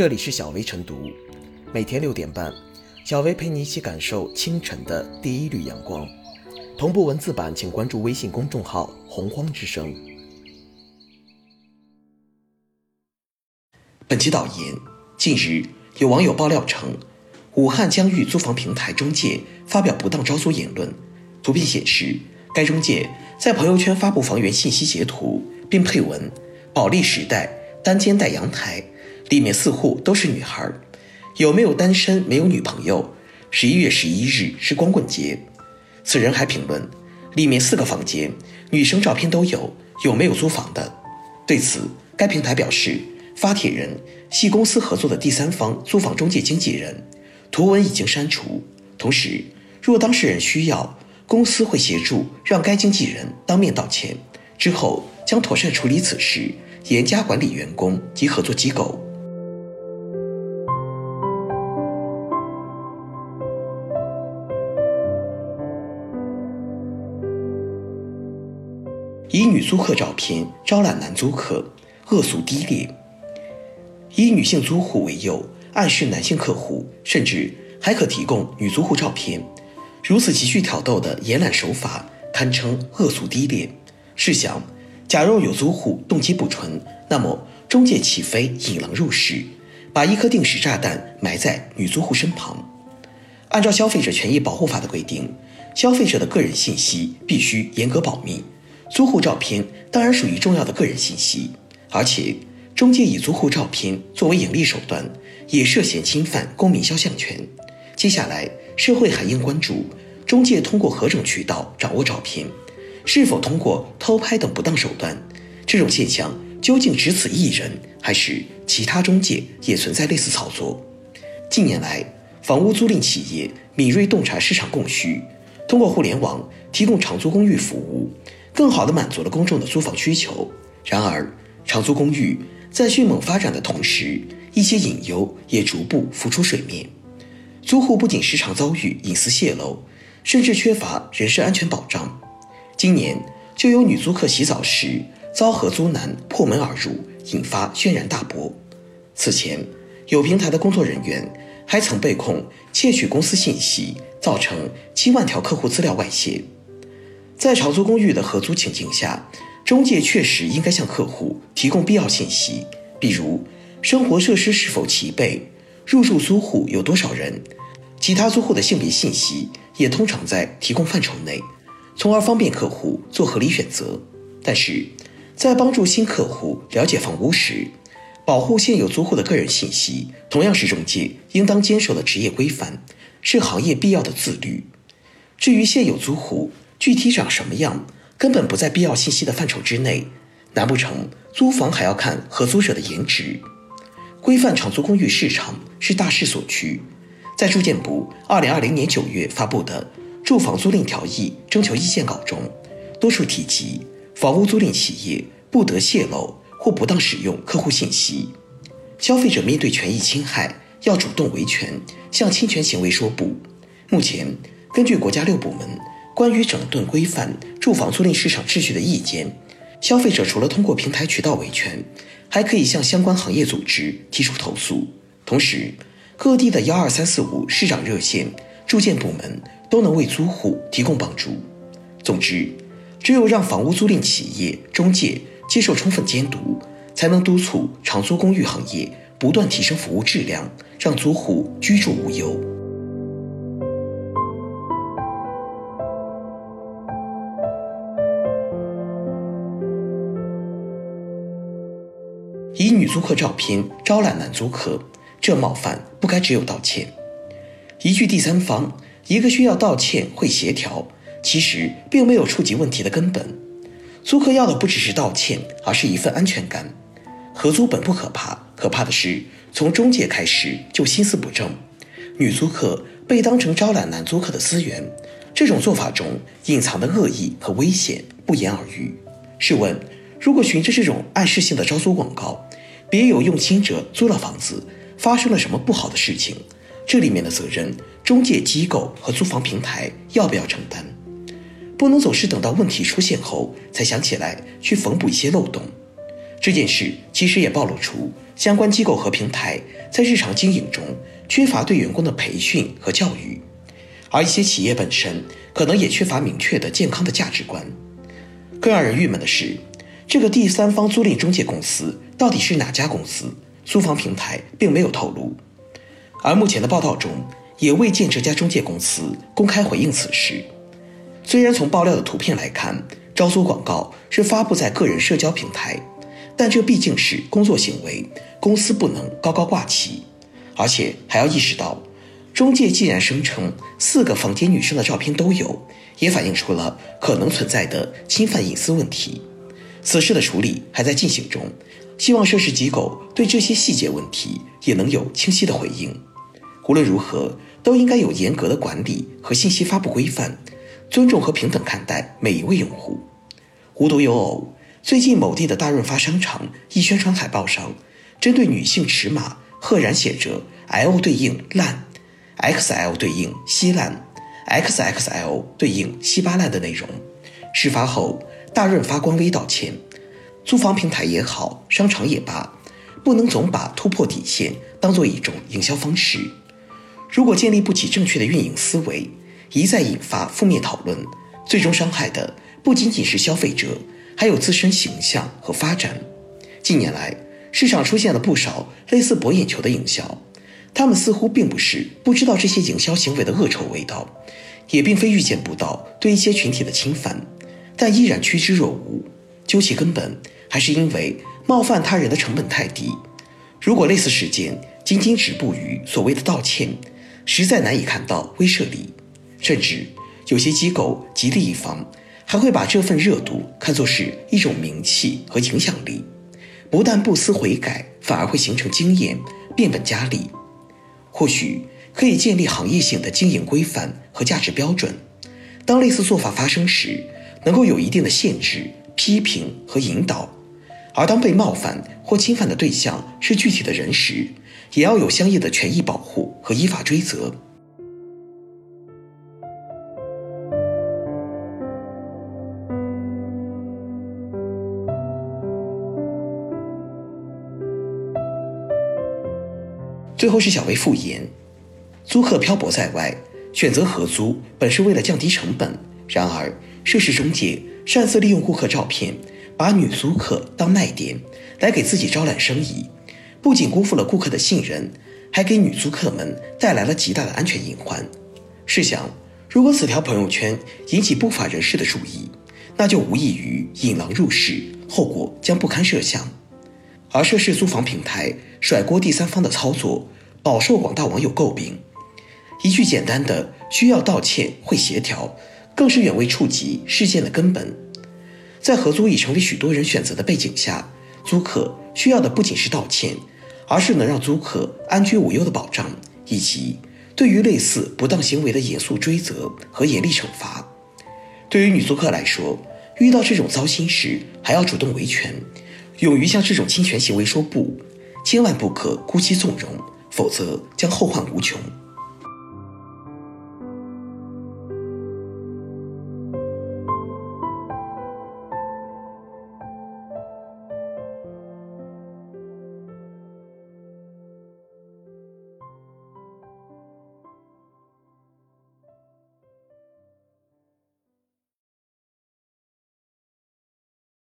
这里是小薇晨读，每天六点半，小薇陪你一起感受清晨的第一缕阳光。同步文字版，请关注微信公众号“洪荒之声”。本期导言：近日，有网友爆料称，武汉疆域租房平台中介发表不当招租言论。图片显示，该中介在朋友圈发布房源信息截图，并配文：“保利时代单间带阳台。”里面四户都是女孩，有没有单身没有女朋友？十一月十一日是光棍节。此人还评论，里面四个房间，女生照片都有，有没有租房的？对此，该平台表示，发帖人系公司合作的第三方租房中介经纪人，图文已经删除。同时，若当事人需要，公司会协助让该经纪人当面道歉，之后将妥善处理此事，严加管理员工及合作机构。以女租客照片招揽男租客，恶俗低劣。以女性租户为诱，暗示男性客户，甚至还可提供女租户照片，如此极具挑逗的延揽手法，堪称恶俗低劣。试想，假若有租户动机不纯，那么中介岂非引狼入室，把一颗定时炸弹埋在女租户身旁？按照消费者权益保护法的规定，消费者的个人信息必须严格保密。租户照片当然属于重要的个人信息，而且中介以租户照片作为盈利手段，也涉嫌侵犯公民肖像权。接下来，社会还应关注中介通过何种渠道掌握照片，是否通过偷拍等不当手段？这种现象究竟只此一人，还是其他中介也存在类似操作？近年来，房屋租赁企业敏锐洞察市场供需，通过互联网提供长租公寓服务。更好地满足了公众的租房需求。然而，长租公寓在迅猛发展的同时，一些隐忧也逐步浮出水面。租户不仅时常遭遇隐私泄露，甚至缺乏人身安全保障。今年就有女租客洗澡时遭合租男破门而入，引发轩然大波。此前，有平台的工作人员还曾被控窃取公司信息，造成七万条客户资料外泄。在长租公寓的合租情境下，中介确实应该向客户提供必要信息，比如生活设施是否齐备、入住租户有多少人、其他租户的性别信息，也通常在提供范畴内，从而方便客户做合理选择。但是，在帮助新客户了解房屋时，保护现有租户的个人信息，同样是中介应当坚守的职业规范，是行业必要的自律。至于现有租户，具体长什么样，根本不在必要信息的范畴之内。难不成租房还要看合租者的颜值？规范长租公寓市场是大势所趋。在住建部二零二零年九月发布的《住房租赁条例》征求意见稿中，多处提及房屋租赁企业不得泄露或不当使用客户信息。消费者面对权益侵害，要主动维权，向侵权行为说不。目前，根据国家六部门。关于整顿规范住房租赁市场秩序的意见，消费者除了通过平台渠道维权，还可以向相关行业组织提出投诉。同时，各地的幺二三四五市长热线、住建部门都能为租户提供帮助。总之，只有让房屋租赁企业中介接受充分监督，才能督促长租公寓行业不断提升服务质量，让租户居住无忧。以女租客照片招揽男租客，这冒犯不该只有道歉。一句第三方，一个需要道歉会协调，其实并没有触及问题的根本。租客要的不只是道歉，而是一份安全感。合租本不可怕，可怕的是从中介开始就心思不正。女租客被当成招揽男租客的资源，这种做法中隐藏的恶意和危险不言而喻。试问，如果循着这种暗示性的招租广告，别有用心者租了房子，发生了什么不好的事情？这里面的责任，中介机构和租房平台要不要承担？不能总是等到问题出现后才想起来去缝补一些漏洞。这件事其实也暴露出相关机构和平台在日常经营中缺乏对员工的培训和教育，而一些企业本身可能也缺乏明确的健康的价值观。更让人郁闷的是，这个第三方租赁中介公司到底是哪家公司？租房平台并没有透露，而目前的报道中也未见这家中介公司公开回应此事。虽然从爆料的图片来看，招租广告是发布在个人社交平台，但这毕竟是工作行为，公司不能高高挂起。而且还要意识到，中介既然声称四个房间女生的照片都有，也反映出了可能存在的侵犯隐私问题。此事的处理还在进行中，希望涉事机构对这些细节问题也能有清晰的回应。无论如何，都应该有严格的管理和信息发布规范。尊重和平等看待每一位用户。无独有偶，最近某地的大润发商场一宣传海报上，针对女性尺码赫然写着 “L 对应烂，XL 对应稀烂，XXL 对应稀巴烂”的内容。事发后，大润发官微道歉，租房平台也好，商场也罢，不能总把突破底线当做一种营销方式。如果建立不起正确的运营思维，一再引发负面讨论，最终伤害的不仅仅是消费者，还有自身形象和发展。近年来，市场出现了不少类似博眼球的营销，他们似乎并不是不知道这些营销行为的恶臭味道，也并非预见不到对一些群体的侵犯，但依然趋之若鹜。究其根本，还是因为冒犯他人的成本太低。如果类似事件仅仅止步于所谓的道歉，实在难以看到威慑力。甚至有些机构极力一方，还会把这份热度看作是一种名气和影响力，不但不思悔改，反而会形成经验，变本加厉。或许可以建立行业性的经营规范和价值标准，当类似做法发生时，能够有一定的限制、批评和引导；而当被冒犯或侵犯的对象是具体的人时，也要有相应的权益保护和依法追责。最后是小薇复言，租客漂泊在外，选择合租本是为了降低成本。然而，涉事中介擅自利用顾客照片，把女租客当卖点，来给自己招揽生意，不仅辜负了顾客的信任，还给女租客们带来了极大的安全隐患。试想，如果此条朋友圈引起不法人士的注意，那就无异于引狼入室，后果将不堪设想。而涉事租房平台甩锅第三方的操作，饱受广大网友诟病。一句简单的“需要道歉、会协调”，更是远未触及事件的根本。在合租已成为许多人选择的背景下，租客需要的不仅是道歉，而是能让租客安居无忧的保障，以及对于类似不当行为的严肃追责和严厉惩罚。对于女租客来说，遇到这种糟心事，还要主动维权。勇于向这种侵权行为说不，千万不可姑息纵容，否则将后患无穷。